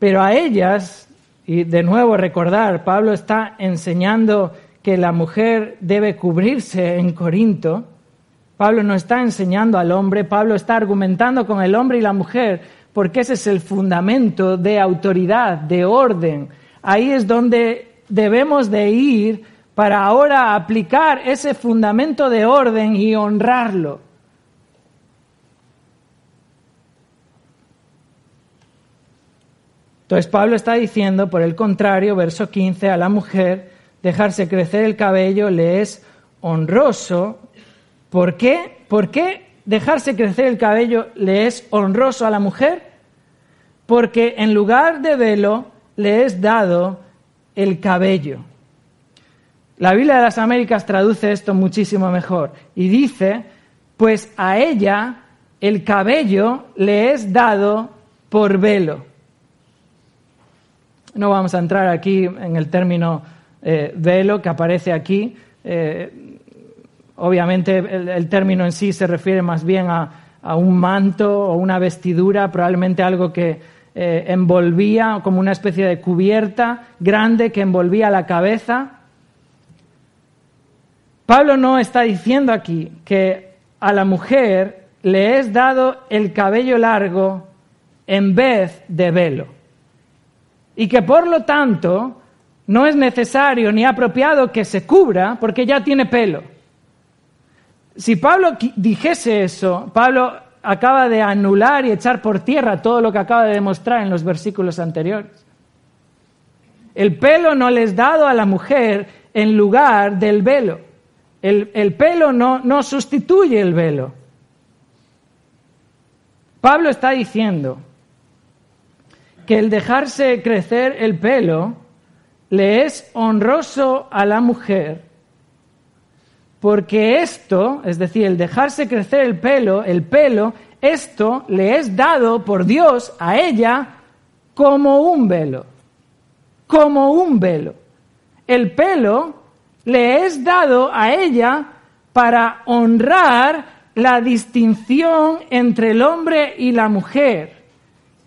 Pero a ellas, y de nuevo recordar, Pablo está enseñando que la mujer debe cubrirse en Corinto. Pablo no está enseñando al hombre, Pablo está argumentando con el hombre y la mujer, porque ese es el fundamento de autoridad, de orden. Ahí es donde debemos de ir para ahora aplicar ese fundamento de orden y honrarlo. Entonces Pablo está diciendo, por el contrario, verso 15, a la mujer dejarse crecer el cabello le es honroso. ¿Por qué? ¿Por qué dejarse crecer el cabello le es honroso a la mujer? Porque en lugar de velo le es dado el cabello. La Biblia de las Américas traduce esto muchísimo mejor y dice, pues a ella el cabello le es dado por velo. No vamos a entrar aquí en el término eh, velo que aparece aquí. Eh, obviamente el, término en sí se refiere más bien a, un manto o una vestidura, probablemente algo que eh, envolvía como una especie de cubierta grande que envolvía la cabeza. Pablo no está diciendo aquí que a la mujer le es dado el cabello largo en vez de velo y que por lo tanto no es necesario ni apropiado que se cubra porque ya tiene pelo. Si Pablo dijese eso, Pablo acaba de anular y echar por tierra todo lo que acaba de demostrar en los versículos anteriores. El pelo no le es dado a la mujer en lugar del velo. El, el pelo no, no sustituye el velo. Pablo está diciendo, que el dejarse crecer el pelo le es honroso a la mujer, porque esto, es decir, el dejarse crecer el pelo, el pelo, esto le es dado por Dios a ella como un velo, como un velo. El pelo le es dado a ella para honrar la distinción entre el hombre y la mujer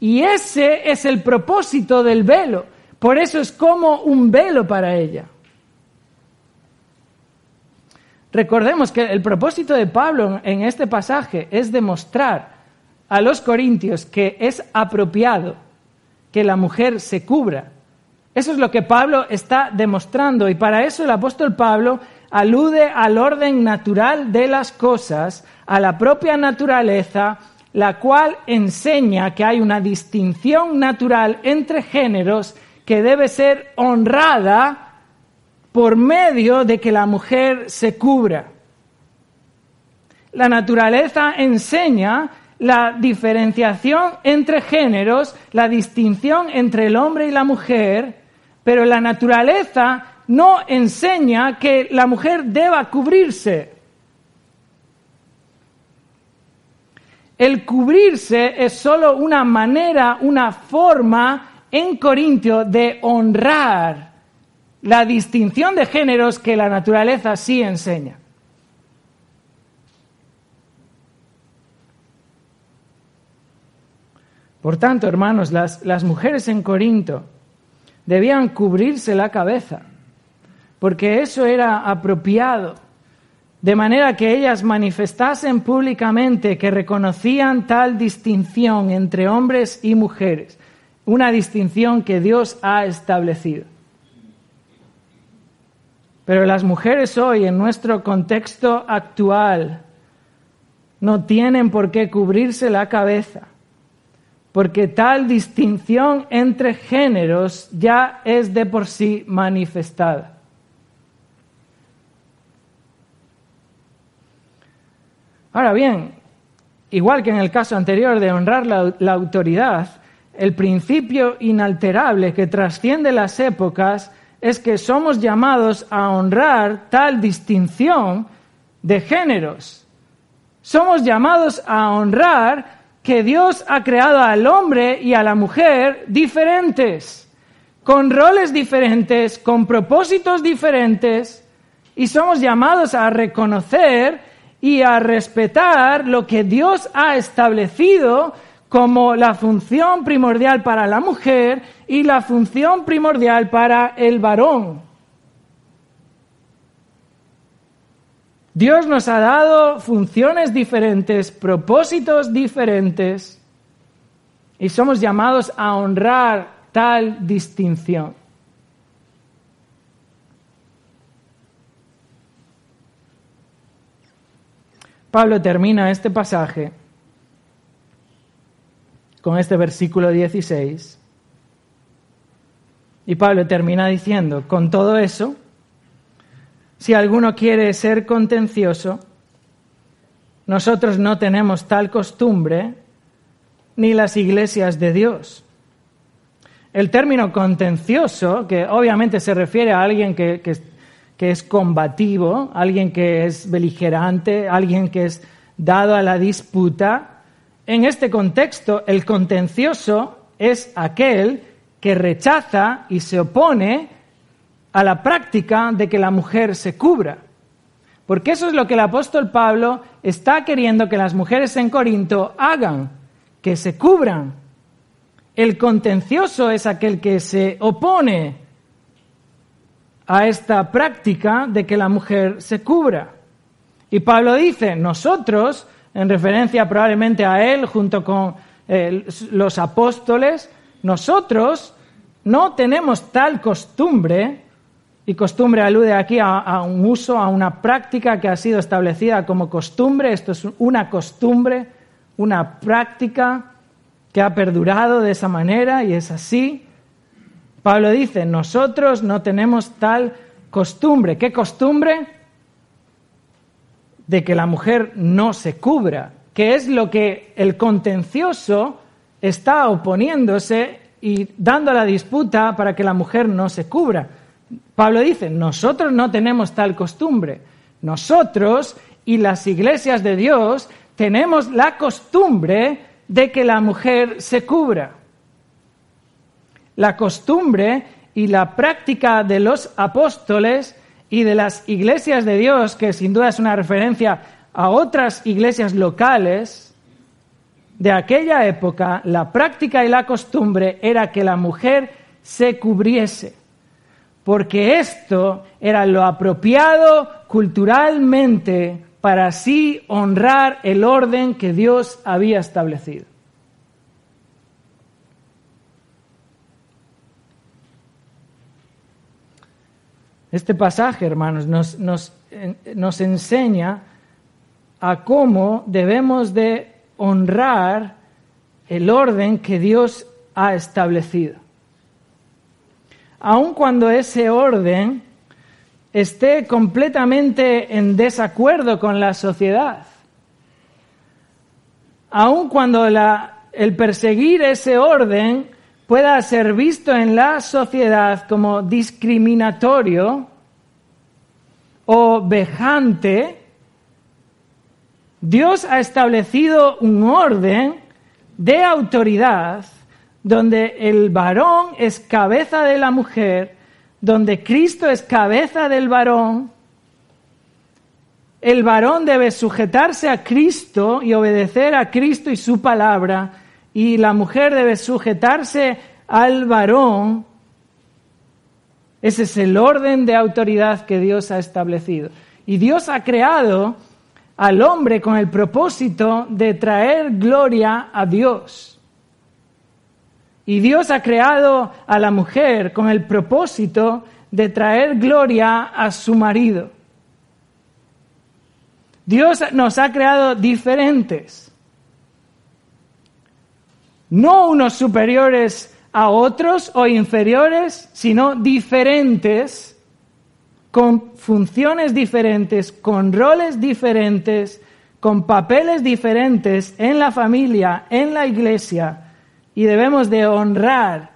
y ese es el propósito del velo. Por eso es como un velo para ella. Recordemos que el propósito de Pablo en este pasaje es demostrar a los corintios que es apropiado que la mujer se cubra. Eso es lo que Pablo está demostrando y para eso el apóstol Pablo alude al orden natural de las cosas, a la propia naturaleza la cual enseña que hay una distinción natural entre géneros que debe ser honrada por medio de que la mujer se cubra. La naturaleza enseña la diferenciación entre géneros, la distinción entre el hombre y la mujer, pero la naturaleza no enseña que la mujer deba cubrirse. El cubrirse es solo una manera, una forma en Corintio de honrar la distinción de géneros que la naturaleza sí enseña. Por tanto, hermanos, las, las, mujeres en Corinto debían cubrirse la cabeza, porque eso era apropiado de manera que ellas manifestasen públicamente que reconocían tal distinción entre hombres y mujeres, una distinción que Dios ha establecido. Pero las mujeres hoy, en nuestro contexto actual, no tienen por qué cubrirse la cabeza, porque tal distinción entre géneros ya es de por sí manifestada. Ahora bien, igual que en el caso anterior de honrar la, autoridad, el principio inalterable que trasciende las épocas es que somos llamados a honrar tal distinción de géneros. Somos llamados a honrar que Dios ha creado al hombre y a la mujer diferentes, con roles diferentes, con propósitos diferentes, y somos llamados a reconocer y a respetar lo que Dios ha establecido como la función primordial para la mujer y la función primordial para el varón. Dios nos ha dado funciones diferentes, propósitos diferentes, y somos llamados a honrar tal distinción. Pablo termina este pasaje con este versículo 16. Y Pablo termina diciendo, con todo eso, si alguno quiere ser contencioso, nosotros no tenemos tal costumbre ni las iglesias de Dios. El término contencioso, que obviamente se refiere a alguien que, que es combativo, alguien que es beligerante, alguien que es dado a la disputa, en este contexto, el contencioso es aquel que rechaza y se opone a la práctica de que la mujer se cubra. Porque eso es lo que el apóstol Pablo está queriendo que las mujeres en Corinto hagan, que se cubran. El contencioso es aquel que se opone a esta práctica de que la mujer se cubra. Y Pablo dice, nosotros en referencia probablemente a él junto con eh, los apóstoles, nosotros no tenemos tal costumbre, y costumbre alude aquí a, a, un uso, a una práctica que ha sido establecida como costumbre, esto es una costumbre, una práctica que ha perdurado de esa manera y es así. Pablo dice, nosotros no tenemos tal costumbre. ¿Qué costumbre? de que la mujer no se cubra, que es lo que el contencioso está oponiéndose y dando la disputa para que la mujer no se cubra. Pablo dice, nosotros no tenemos tal costumbre. Nosotros y las iglesias de Dios tenemos la costumbre de que la mujer se cubra. La costumbre y la práctica de los apóstoles y de las iglesias de Dios, que sin duda es una referencia a otras iglesias locales de aquella época, la práctica y la costumbre era que la mujer se cubriese, porque esto era lo apropiado culturalmente para así honrar el orden que Dios había establecido. Este pasaje, hermanos, nos, nos, enseña a cómo debemos de honrar el orden que Dios ha establecido. Aun cuando ese orden esté completamente en desacuerdo con la sociedad, aun cuando el perseguir ese orden pueda ser visto en la sociedad como discriminatorio o vejante, Dios ha establecido un orden de autoridad donde el varón es cabeza de la mujer, donde Cristo es cabeza del varón. El varón debe sujetarse a Cristo y obedecer a Cristo y su palabra, y la mujer debe sujetarse al varón. Ese es el orden de autoridad que Dios ha establecido. Y Dios ha creado al hombre con el propósito de traer gloria a Dios. Y Dios ha creado a la mujer con el propósito de traer gloria a su marido. Dios nos ha creado diferentes no unos superiores a otros o inferiores, sino diferentes, con funciones diferentes, con roles diferentes, con papeles diferentes en la familia, en la iglesia, y debemos de honrar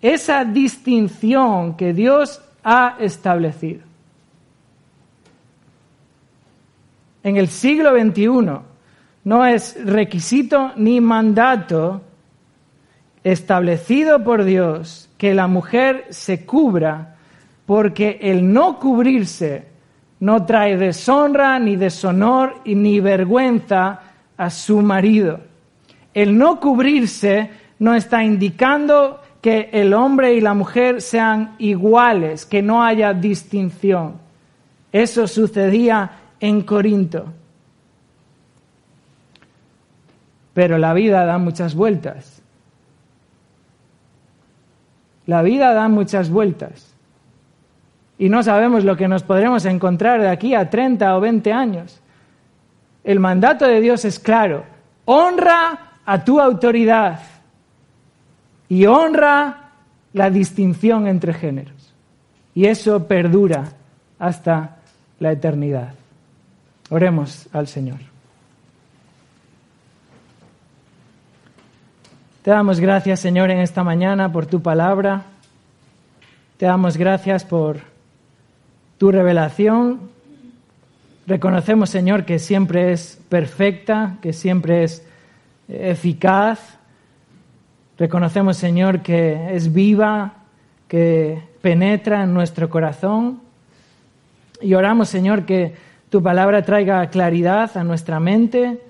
esa distinción que Dios ha establecido. En el siglo XXI no es requisito ni mandato establecido por Dios que la mujer se cubra, porque el no cubrirse no trae deshonra, ni deshonor, ni vergüenza a su marido. El no cubrirse no está indicando que el hombre y la mujer sean iguales, que no haya distinción. Eso sucedía en Corinto. Pero la vida da muchas vueltas. La vida da muchas vueltas. Y no sabemos lo que nos podremos encontrar de aquí a 30 o 20 años. El mandato de Dios es claro. Honra a tu autoridad y honra la distinción entre géneros. Y eso perdura hasta la eternidad. Oremos al Señor. Te damos gracias, Señor, en esta mañana por tu palabra. Te damos gracias por tu revelación. Reconocemos, Señor, que siempre es perfecta, que siempre es eficaz. Reconocemos, Señor, que es viva, que penetra en nuestro corazón. Y oramos, Señor, que tu palabra traiga claridad a nuestra mente,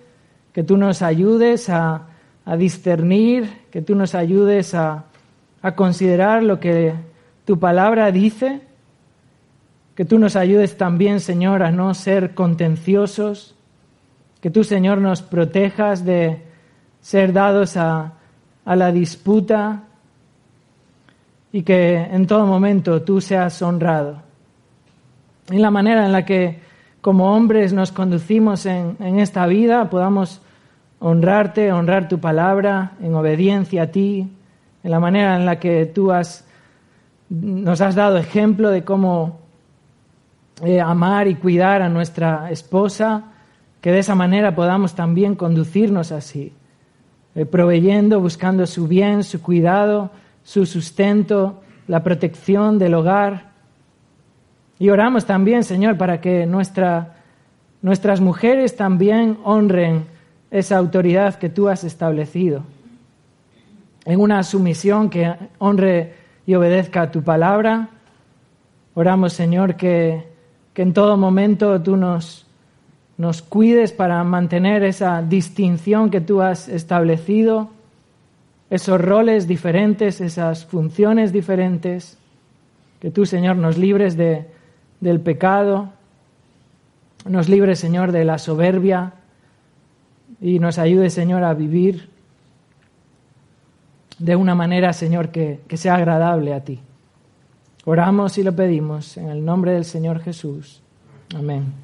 que tú nos ayudes a a discernir, que tú nos ayudes a, a considerar lo que tu palabra dice, que tú nos ayudes también, Señor, a no ser contenciosos, que tú, Señor, nos protejas de ser dados a, a la disputa y que en todo momento tú seas honrado. En la manera en la que como hombres nos conducimos en, en esta vida podamos honrarte, honrar tu palabra en obediencia a ti, en la manera en la que tú has, nos has dado ejemplo de cómo eh, amar y cuidar a nuestra esposa, que de esa manera podamos también conducirnos así, eh, proveyendo, buscando su bien, su cuidado, su sustento, la protección del hogar. Y oramos también, Señor, para que nuestra, nuestras mujeres también honren esa autoridad que tú has establecido, en una sumisión que honre y obedezca a tu palabra. Oramos, Señor, que, que en todo momento tú nos, nos cuides para mantener esa distinción que tú has establecido, esos roles diferentes, esas funciones diferentes, que tú, Señor, nos libres de, del pecado, nos libres, Señor, de la soberbia, y nos ayude, Señor, a vivir de una manera, Señor, que, que sea agradable a ti. Oramos y lo pedimos en el nombre del Señor Jesús. Amén.